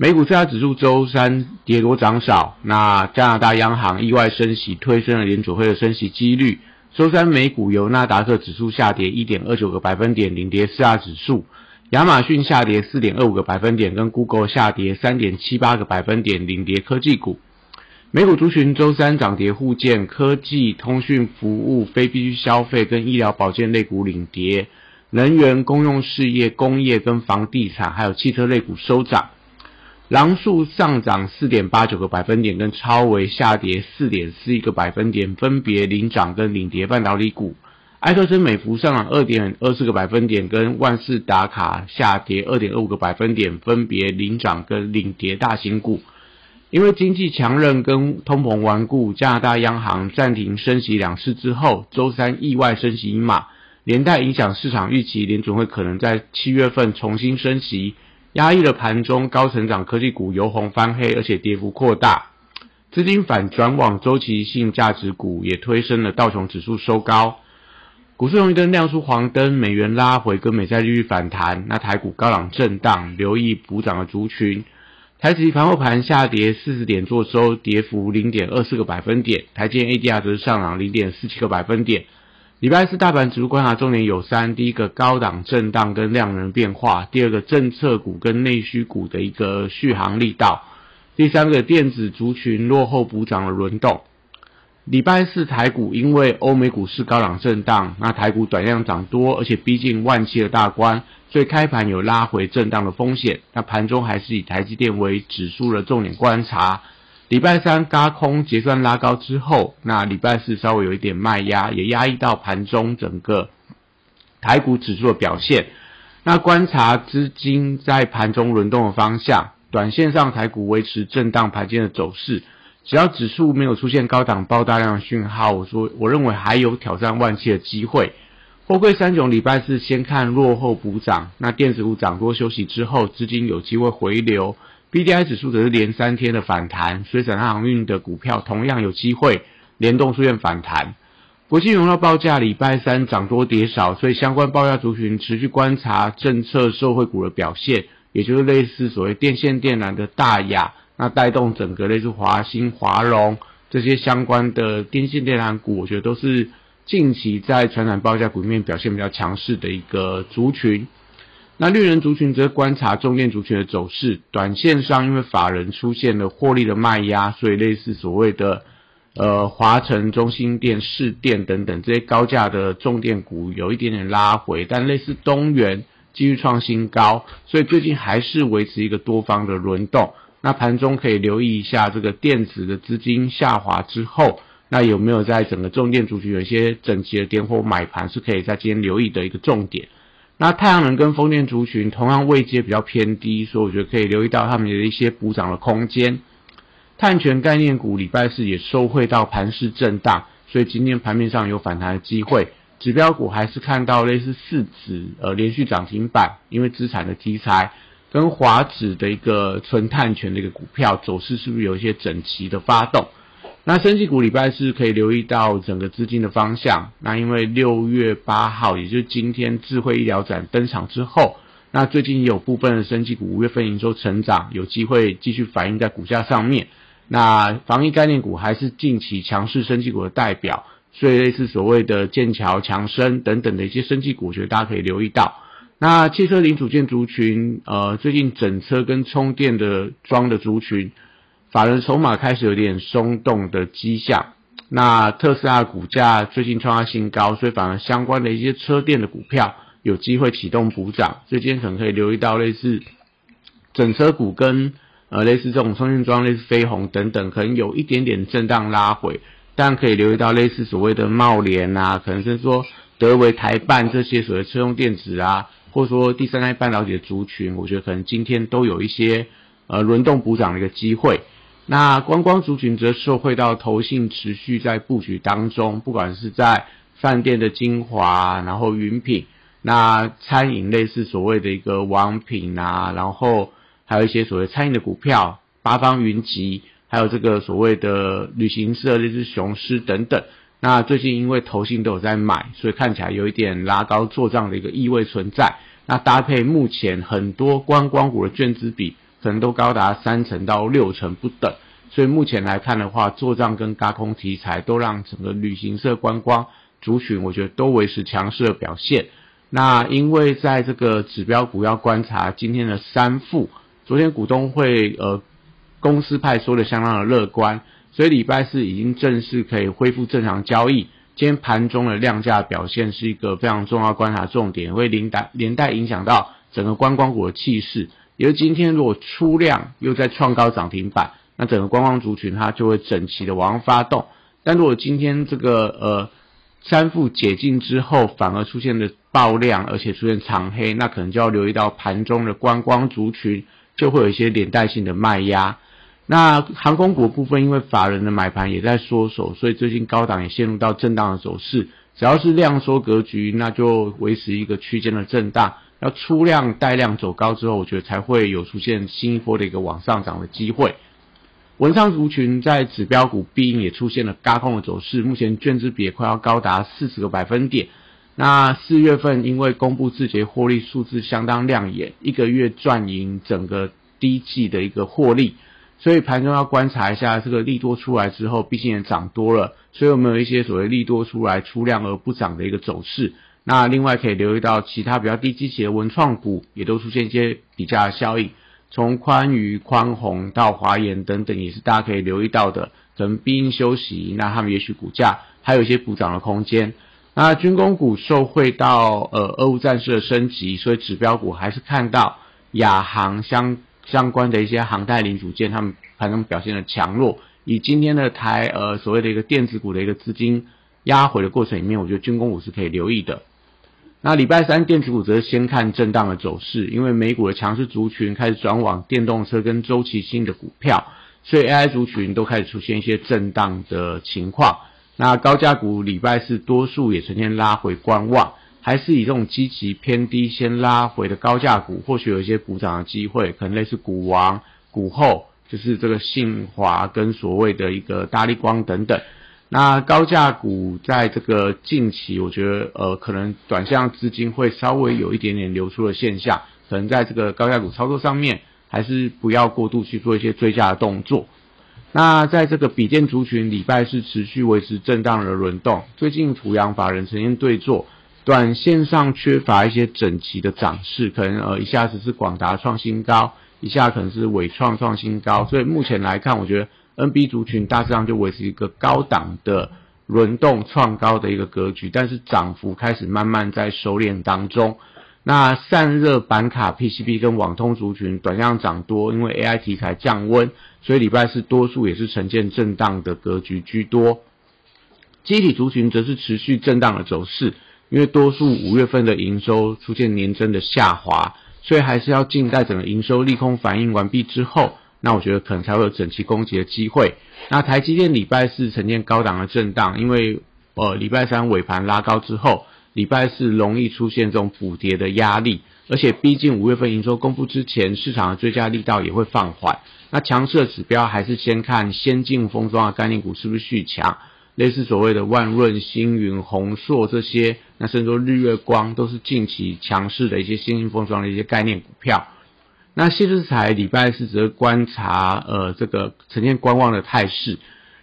美股四大指数周三跌多涨少，那加拿大央行意外升息，推升了联储会的升息几率。周三美股由纳达克指数下跌一点二九个百分点，领跌四大指数；亚马逊下跌四点二五个百分点，跟 Google 下跌三点七八个百分点，领跌科技股。美股族群周三涨跌互见，科技、通讯服务、非必需消费跟医疗保健类股领跌，能源、公用事业、工业跟房地产还有汽车类股收涨。狼树上涨四点八九个百分点，跟超微下跌四点四一个百分点，分别领涨跟领跌半导体股。埃克森美孚上涨二点二四个百分点，跟万事达卡下跌二点二五个百分点，分别领涨跟领跌大型股。因为经济强韧跟通膨顽固，加拿大央行暂停升息两次之后，周三意外升息一码，连带影响市场预期，联准会可能在七月份重新升息，压抑了盘中高成长科技股由红翻黑，而且跌幅扩大，资金反转往周期性价值股，也推升了道琼指数收高，股市红绿灯亮出黄灯，美元拉回跟美债利率反弹，那台股高档震荡，留意补涨的族群。台指盘后盘下跌四十点，做收跌幅零点二四个百分点。台积 ADR 则是上涨零点四七个百分点。礼拜四大盘指数观察重点有三：第一个高档震荡跟量能变化；第二个政策股跟内需股的一个续航力道；第三个电子族群落后补涨的轮动。礼拜四台股因为欧美股市高档震荡，那台股短量涨多，而且逼近万七的大关。所以开盘有拉回震荡的风险，那盘中还是以台积电为指数的重点观察。礼拜三嘎空结算拉高之后，那礼拜四稍微有一点卖压，也压抑到盘中整个台股指数的表现。那观察资金在盘中轮动的方向，短线上台股维持震荡盘间的走势，只要指数没有出现高档爆大量的讯号，我说我认为还有挑战万七的机会。货柜三种礼拜四先看落后补涨，那电子股涨多休息之后，资金有机会回流。B D I 指数则是连三天的反弹，水产航运的股票同样有机会联动出现反弹。国际原料报价礼拜三涨多跌少，所以相关报价族群持续观察政策受惠股的表现，也就是类似所谓电线电缆的大雅，那带动整个类似华兴、华荣这些相关的电线电缆股，我觉得都是。近期在传染报价股面表现比较强势的一个族群，那绿人族群则观察重电族群的走势。短线上，因为法人出现了获利的卖压，所以类似所谓的呃华晨、中心电、市电等等这些高价的重电股有一点点拉回，但类似东元继续创新高，所以最近还是维持一个多方的轮动。那盘中可以留意一下这个电子的资金下滑之后。那有没有在整个重电族群有一些整齐的点火买盘，是可以在今天留意的一个重点。那太阳能跟风电族群同样位阶比较偏低，所以我觉得可以留意到他们的一些补涨的空间。碳权概念股礼拜四也收汇到盘势震荡，所以今天盘面上有反弹的机会。指标股还是看到类似四指呃连续涨停板，因为资产的题材跟华指的一个纯碳权的一个股票走势，是不是有一些整齐的发动？那升绩股礼拜四可以留意到整个资金的方向。那因为六月八号，也就是今天智慧医疗展登场之后，那最近有部分的升绩股五月份营收成长，有机会继续反映在股价上面。那防疫概念股还是近期强势升绩股的代表，所以类似所谓的剑桥、强生等等的一些升绩股，我觉得大家可以留意到。那汽车零组件族群，呃，最近整车跟充电的装的族群。法人筹码开始有点松动的迹象，那特斯拉股价最近创下新高，所以反而相关的一些车电的股票有机会启动补涨，所以今天可能可以留意到类似整车股跟呃类似这种充电桩，类似飞鸿等等，可能有一点点震荡拉回，但可以留意到类似所谓的茂联啊，可能是说德维台办这些所谓车用电子啊，或者说第三代半导体的族群，我觉得可能今天都有一些。呃轮动补涨的一个机会。那观光族群则受惠到投信持续在布局当中，不管是在饭店的精华，然后云品，那餐饮类似所谓的一个王品啊，然后还有一些所谓餐饮的股票，八方云集，还有这个所谓的旅行社类似雄狮等等。那最近因为投信都有在买，所以看起来有一点拉高做账的一个意味存在。那搭配目前很多观光股的券资比。可能都高达三成到六成不等，所以目前来看的话，做账跟高空题材都让整个旅行社观光族群，我觉得都维持强势的表现。那因为在这个指标股要观察今天的三副，昨天股东会呃公司派说的相当的乐观，所以礼拜四已经正式可以恢复正常交易。今天盘中的量价表现是一个非常重要观察重点，会连带连带影响到整个观光股的气势。因为今天如果出量又在创高涨停板，那整个观光族群它就会整齐的往上发动。但如果今天这个呃三副解禁之后，反而出现的爆量，而且出现长黑，那可能就要留意到盘中的观光族群就会有一些连带性的卖压。那航空股部分，因为法人的买盘也在缩手，所以最近高档也陷入到震荡的走势。只要是量缩格局，那就维持一个区间的震荡。要出量带量走高之后，我觉得才会有出现新一波的一个往上涨的机会。文昌族群在指标股必应也出现了高空的走势，目前券资比也快要高达四十个百分点。那四月份因为公布字节获利数字相当亮眼，一个月赚赢整个第一季的一个获利，所以盘中要观察一下这个利多出来之后，毕竟也涨多了，所以有没有一些所谓利多出来出量而不涨的一个走势？那另外可以留意到其他比较低基期的文创股，也都出现一些比价的效应。从宽宇、宽宏到华研等等，也是大家可以留意到的。可能必应休息，那他们也许股价还有一些补涨的空间。那军工股受惠到呃俄乌战事的升级，所以指标股还是看到亚航相相关的一些航太零组件，他们盘中表现的强弱。以今天的台呃所谓的一个电子股的一个资金压回的过程里面，我觉得军工股是可以留意的。那礼拜三电子股则先看震荡的走势，因为美股的强势族群开始转往电动车跟周期性的股票，所以 AI 族群都开始出现一些震荡的情况。那高价股礼拜四多数也呈现拉回观望，还是以这种积极偏低先拉回的高价股，或许有一些补涨的机会，可能类似股王、股后，就是这个信华跟所谓的一个大力光等等。那高价股在这个近期，我觉得呃，可能短线资金会稍微有一点点流出的现象，可能在这个高价股操作上面，还是不要过度去做一些追加的动作。那在这个比电族群，礼拜是持续维持震荡的轮动，最近土洋法人呈现对坐，短线上缺乏一些整齐的涨势，可能呃一下子是广达创新高，一下可能是伟创创新高，所以目前来看，我觉得。NB 族群大致上就维持一个高档的轮动创高的一个格局，但是涨幅开始慢慢在收敛当中。那散热板卡 PCB 跟网通族群短量涨多，因为 AI 题材降温，所以礼拜四多数也是呈现震荡的格局居多。机体族群则是持续震荡的走势，因为多数五月份的营收出现年增的下滑，所以还是要静待整个营收利空反应完毕之后。那我觉得可能才会有整齐攻击的机会。那台积电礼拜四呈现高档的震荡，因为呃礼拜三尾盘拉高之后，礼拜四容易出现这种补跌的压力，而且逼近五月份营收公布之前，市场的追加力道也会放缓。那强势的指标还是先看先进封装的概念股是不是续强，类似所谓的万润、星云、宏硕这些，那甚至说日月光都是近期强势的一些先进封装的一些概念股票。那谢志才礼拜四则观察，呃，这个呈现观望的态势。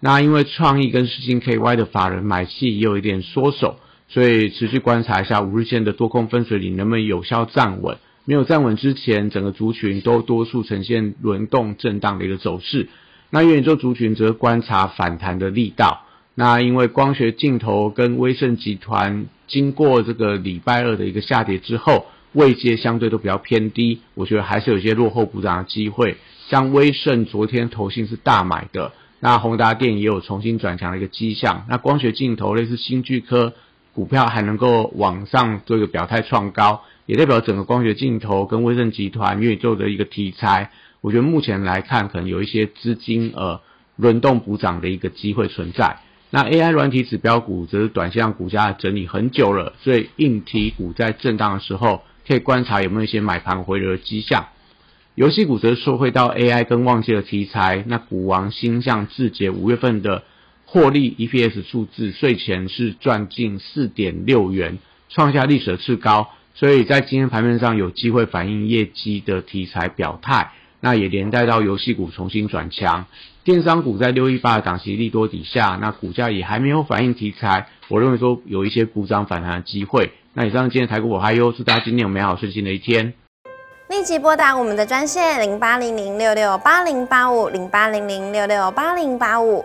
那因为创意跟世星 KY 的法人买气也有一点缩手，所以持续观察一下五日线的多空分水岭能不能有效站稳。没有站稳之前，整个族群都多数呈现轮动震荡的一个走势。那元宇宙族群则观察反弹的力道。那因为光学镜头跟威盛集团经过这个礼拜二的一个下跌之后。位阶相对都比较偏低，我觉得还是有一些落后补涨的机会。像威盛昨天投信是大买的，那宏达电也有重新转强的一个迹象。那光学镜头类似新巨科股票还能够往上做一个表态创高，也代表整个光学镜头跟威盛集团元宇宙的一个题材我觉得目前来看，可能有一些资金呃轮动补涨的一个机会存在。那 AI 软体指标股则是短线上股价整理很久了，所以硬体股在震荡的时候，可以观察有没有一些买盘回流的迹象。游戏股则受惠到 AI 跟旺季的题材，那股王星象字节五月份的获利 EPS 数字税前是赚近四点六元，创下历史的次高，所以在今天盘面上有机会反映业绩的题材表态。那也连带到游戏股重新转强，电商股在六一八的档期利多底下，那股价也还没有反映题材，我认为说有一些股涨反弹的机会。那以上今天台股我还有祝大家今天有美好顺心的一天。立即拨打我们的专线零八零零六六八零八五零八零零六六八零八五。